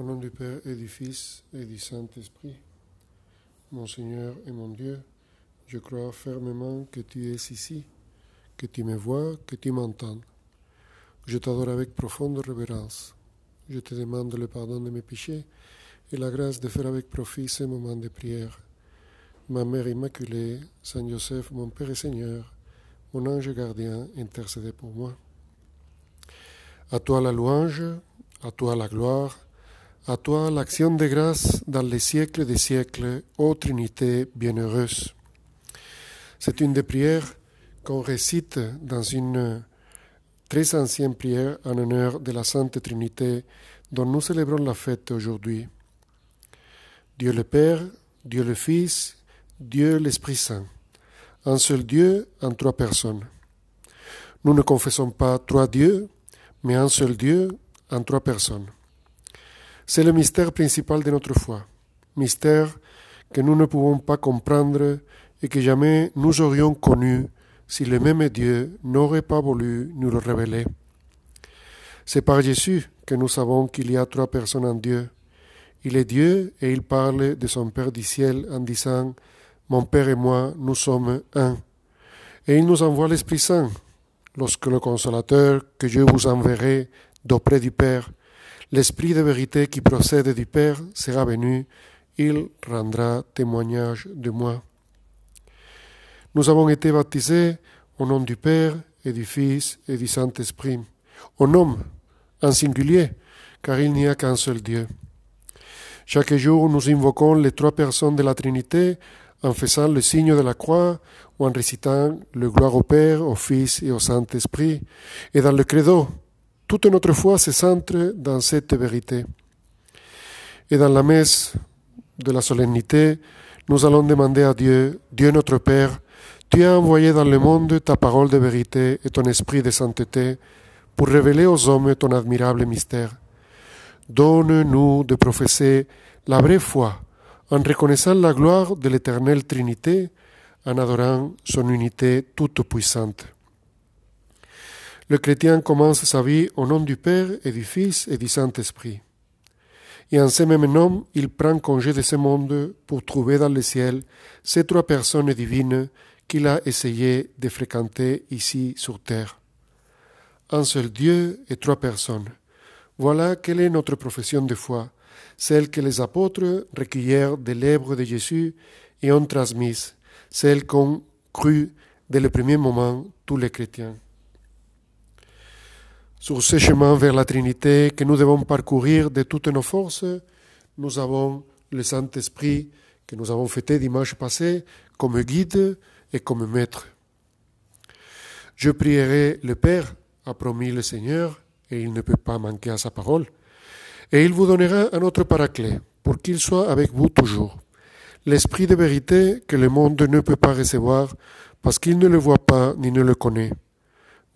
Au nom du Père et du Fils et du Saint-Esprit, mon Seigneur et mon Dieu, je crois fermement que tu es ici, que tu me vois, que tu m'entends. Je t'adore avec profonde révérence. Je te demande le pardon de mes péchés et la grâce de faire avec profit ce moment de prière. Ma Mère Immaculée, Saint Joseph, mon Père et Seigneur, mon ange gardien, intercédez pour moi. À toi la louange, à toi la gloire, à toi l'action de grâce dans les siècles des siècles, ô Trinité bienheureuse. C'est une des prières qu'on récite dans une très ancienne prière en honneur de la Sainte Trinité dont nous célébrons la fête aujourd'hui. Dieu le Père, Dieu le Fils, Dieu l'Esprit Saint. Un seul Dieu en trois personnes. Nous ne confessons pas trois dieux, mais un seul Dieu en trois personnes. C'est le mystère principal de notre foi, mystère que nous ne pouvons pas comprendre et que jamais nous aurions connu si le même Dieu n'aurait pas voulu nous le révéler. C'est par Jésus que nous savons qu'il y a trois personnes en Dieu. Il est Dieu et il parle de son Père du ciel en disant Mon Père et moi, nous sommes un. Et il nous envoie l'Esprit Saint. Lorsque le consolateur que je vous enverrai d'auprès du Père, l'Esprit de vérité qui procède du Père sera venu, il rendra témoignage de moi. Nous avons été baptisés au nom du Père et du Fils et du Saint-Esprit, au nom, en singulier, car il n'y a qu'un seul Dieu. Chaque jour, nous invoquons les trois personnes de la Trinité en faisant le signe de la croix ou en récitant le gloire au Père, au Fils et au Saint-Esprit. Et dans le credo, toute notre foi se centre dans cette vérité. Et dans la messe de la solennité, nous allons demander à Dieu, Dieu notre Père, tu as envoyé dans le monde ta parole de vérité et ton esprit de sainteté pour révéler aux hommes ton admirable mystère. Donne-nous de professer la vraie foi en reconnaissant la gloire de l'éternelle Trinité, en adorant son unité toute puissante. Le chrétien commence sa vie au nom du Père et du Fils et du Saint-Esprit. Et en ce même nom, il prend congé de ce monde pour trouver dans le ciel ces trois personnes divines qu'il a essayé de fréquenter ici sur terre. Un seul Dieu et trois personnes. Voilà quelle est notre profession de foi, celle que les apôtres recueillèrent des lèvres de Jésus et ont transmise, celle qu'ont cru dès le premier moment tous les chrétiens. Sur ce chemin vers la Trinité que nous devons parcourir de toutes nos forces, nous avons le Saint-Esprit que nous avons fêté dimanche passé comme guide et comme maître. Je prierai le Père, a promis le Seigneur, et il ne peut pas manquer à sa parole, et il vous donnera un autre paraclet, pour qu'il soit avec vous toujours. L'Esprit de vérité que le monde ne peut pas recevoir, parce qu'il ne le voit pas ni ne le connaît.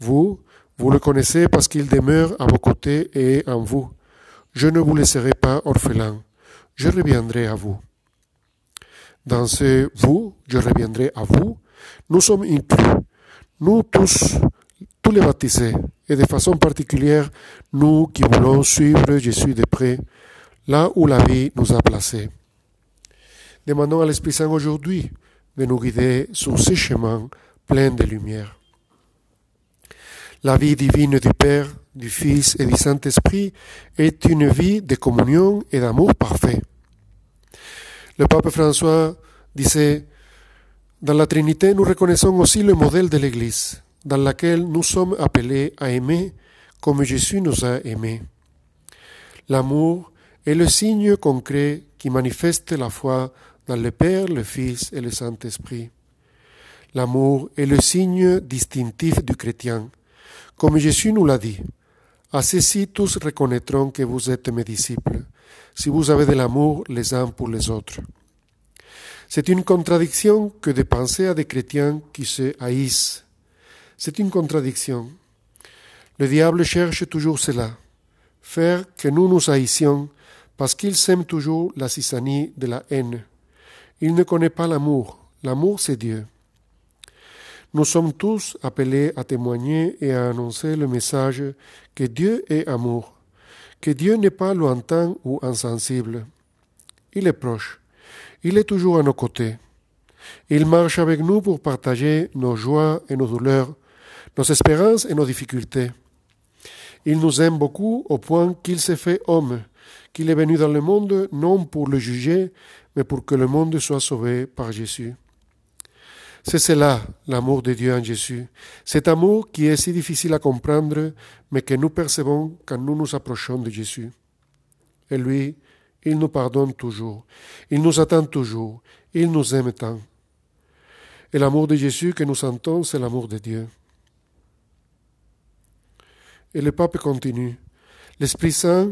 Vous, vous le connaissez parce qu'il demeure à vos côtés et en vous. Je ne vous laisserai pas orphelin, je reviendrai à vous. Dans ce vous, je reviendrai à vous, nous sommes inclus, nous tous, tous les baptisés, et de façon particulière, nous qui voulons suivre Jésus de près, là où la vie nous a placés. Demandons à l'Esprit Saint aujourd'hui de nous guider sur ce chemin plein de lumière. La vie divine du Père, du Fils et du Saint-Esprit est une vie de communion et d'amour parfait. Le pape François disait, Dans la Trinité, nous reconnaissons aussi le modèle de l'Église, dans laquelle nous sommes appelés à aimer comme Jésus nous a aimés. L'amour est le signe concret qui manifeste la foi dans le Père, le Fils et le Saint-Esprit. L'amour est le signe distinctif du chrétien. Comme Jésus nous l'a dit, à ceci tous reconnaîtront que vous êtes mes disciples, si vous avez de l'amour les uns pour les autres. C'est une contradiction que de penser à des chrétiens qui se haïssent. C'est une contradiction. Le diable cherche toujours cela, faire que nous nous haïssions parce qu'il sème toujours la cisanie de la haine. Il ne connaît pas l'amour. L'amour, c'est Dieu. Nous sommes tous appelés à témoigner et à annoncer le message que Dieu est amour, que Dieu n'est pas lointain ou insensible. Il est proche. Il est toujours à nos côtés. Il marche avec nous pour partager nos joies et nos douleurs, nos espérances et nos difficultés. Il nous aime beaucoup au point qu'il s'est fait homme, qu'il est venu dans le monde non pour le juger, mais pour que le monde soit sauvé par Jésus. C'est cela, l'amour de Dieu en Jésus, cet amour qui est si difficile à comprendre, mais que nous percevons quand nous nous approchons de Jésus. Et lui, il nous pardonne toujours, il nous attend toujours, il nous aime tant. Et l'amour de Jésus que nous sentons, c'est l'amour de Dieu. Et le pape continue. L'Esprit Saint,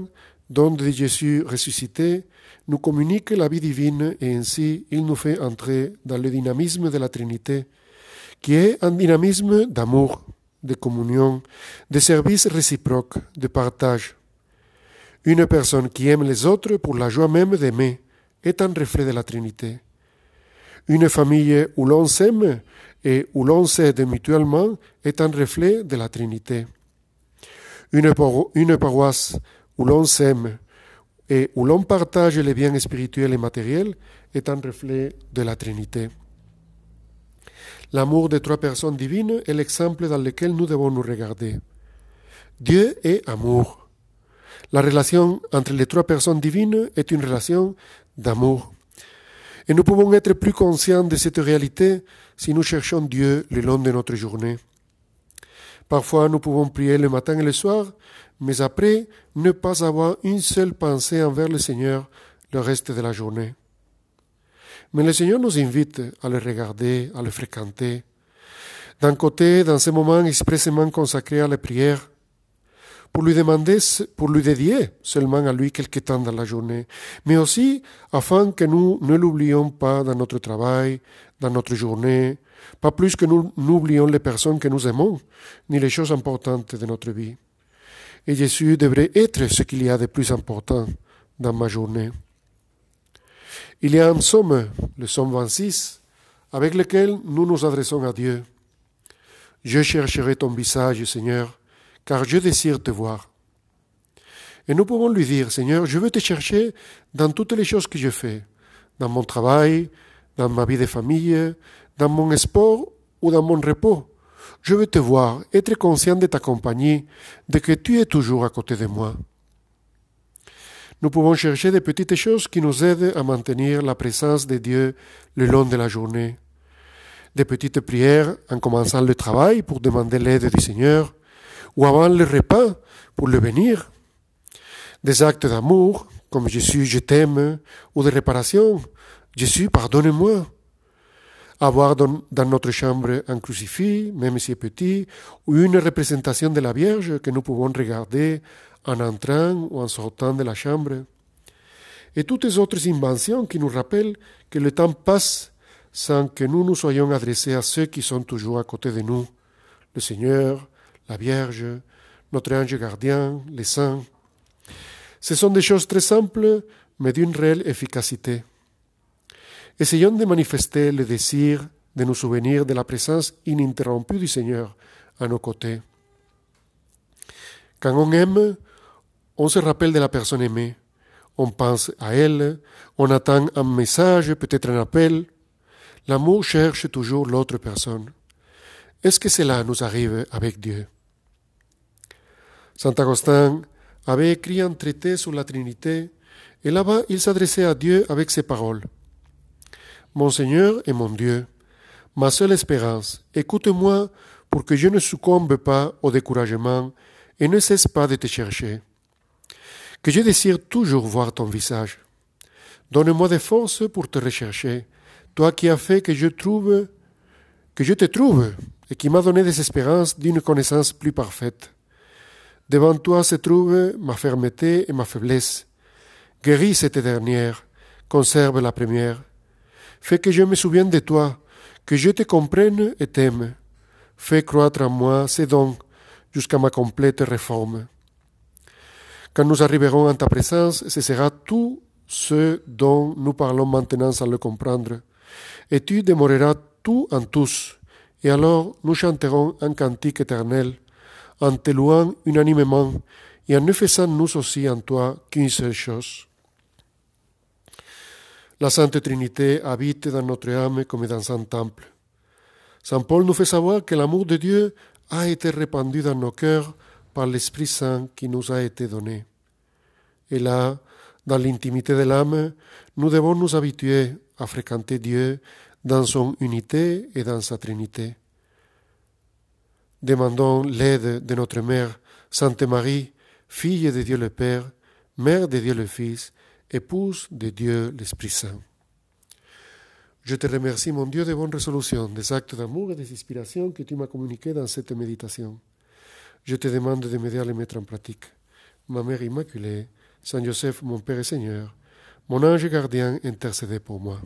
don de Jésus ressuscité, nous communique la vie divine et ainsi il nous fait entrer dans le dynamisme de la Trinité, qui est un dynamisme d'amour, de communion, de service réciproque, de partage. Une personne qui aime les autres pour la joie même d'aimer est un reflet de la Trinité. Une famille où l'on s'aime et où l'on s'aide mutuellement est un reflet de la Trinité. Une, paroisse où l'on s'aime et où l'on partage les biens spirituels et matériels est un reflet de la Trinité. L'amour des trois personnes divines est l'exemple dans lequel nous devons nous regarder. Dieu est amour. La relation entre les trois personnes divines est une relation d'amour. Et nous pouvons être plus conscients de cette réalité si nous cherchons Dieu le long de notre journée. Parfois, nous pouvons prier le matin et le soir, mais après ne pas avoir une seule pensée envers le Seigneur le reste de la journée. Mais le Seigneur nous invite à le regarder, à le fréquenter. D'un côté, dans ces moments expressément consacrés à la prière, pour lui demander, pour lui dédier seulement à lui quelque temps dans la journée, mais aussi afin que nous ne l'oublions pas dans notre travail, dans notre journée, pas plus que nous n'oublions les personnes que nous aimons, ni les choses importantes de notre vie et Jésus devrait être ce qu'il y a de plus important dans ma journée. Il y a un psaume, le psaume 26, avec lequel nous nous adressons à Dieu. Je chercherai ton visage, Seigneur, car je désire te voir. Et nous pouvons lui dire, Seigneur, je veux te chercher dans toutes les choses que je fais, dans mon travail, dans ma vie de famille, dans mon sport ou dans mon repos. Je veux te voir, être conscient de ta compagnie, de que tu es toujours à côté de moi. Nous pouvons chercher des petites choses qui nous aident à maintenir la présence de Dieu le long de la journée. Des petites prières en commençant le travail pour demander l'aide du Seigneur, ou avant le repas pour le bénir. Des actes d'amour, comme Jésus, je t'aime, ou de réparation, Jésus, pardonne-moi avoir dans, notre chambre un crucifix, même si petit, ou une représentation de la Vierge que nous pouvons regarder en entrant ou en sortant de la chambre. Et toutes les autres inventions qui nous rappellent que le temps passe sans que nous nous soyons adressés à ceux qui sont toujours à côté de nous, le Seigneur, la Vierge, notre ange gardien, les saints. Ce sont des choses très simples, mais d'une réelle efficacité. Essayons de manifester le désir de nous souvenir de la présence ininterrompue du Seigneur à nos côtés. Quand on aime, on se rappelle de la personne aimée, on pense à elle, on attend un message, peut-être un appel. L'amour cherche toujours l'autre personne. Est-ce que cela nous arrive avec Dieu? Saint Augustin avait écrit un traité sur la Trinité, et là-bas il s'adressait à Dieu avec ces paroles. Mon Seigneur et mon Dieu, ma seule espérance, écoute-moi pour que je ne succombe pas au découragement et ne cesse pas de te chercher. Que je désire toujours voir ton visage. Donne-moi des forces pour te rechercher, toi qui as fait que je trouve, que je te trouve et qui m'as donné des espérances d'une connaissance plus parfaite. Devant toi se trouvent ma fermeté et ma faiblesse. Guéris cette dernière, conserve la première. Fais que je me souvienne de toi, que je te comprenne et t'aime. Fais croître en moi ces dons jusqu'à ma complète réforme. Quand nous arriverons en ta présence, ce sera tout ce dont nous parlons maintenant sans le comprendre. Et tu demeureras tout en tous. Et alors nous chanterons un cantique éternel, en te louant unanimement et en ne faisant nous aussi en toi qu'une seule chose. La Sainte Trinité habite dans notre âme comme dans un temple. Saint Paul nous fait savoir que l'amour de Dieu a été répandu dans nos cœurs par l'Esprit Saint qui nous a été donné. Et là, dans l'intimité de l'âme, nous devons nous habituer à fréquenter Dieu dans son unité et dans sa Trinité. Demandons l'aide de notre Mère, Sainte Marie, fille de Dieu le Père, Mère de Dieu le Fils, épouse de Dieu l'Esprit Saint. Je te remercie, mon Dieu, de bonnes résolutions, des actes d'amour et des inspirations que tu m'as communiqués dans cette méditation. Je te demande de m'aider à les mettre en pratique. Ma Mère Immaculée, Saint Joseph, mon Père et Seigneur, mon ange gardien, intercédez pour moi.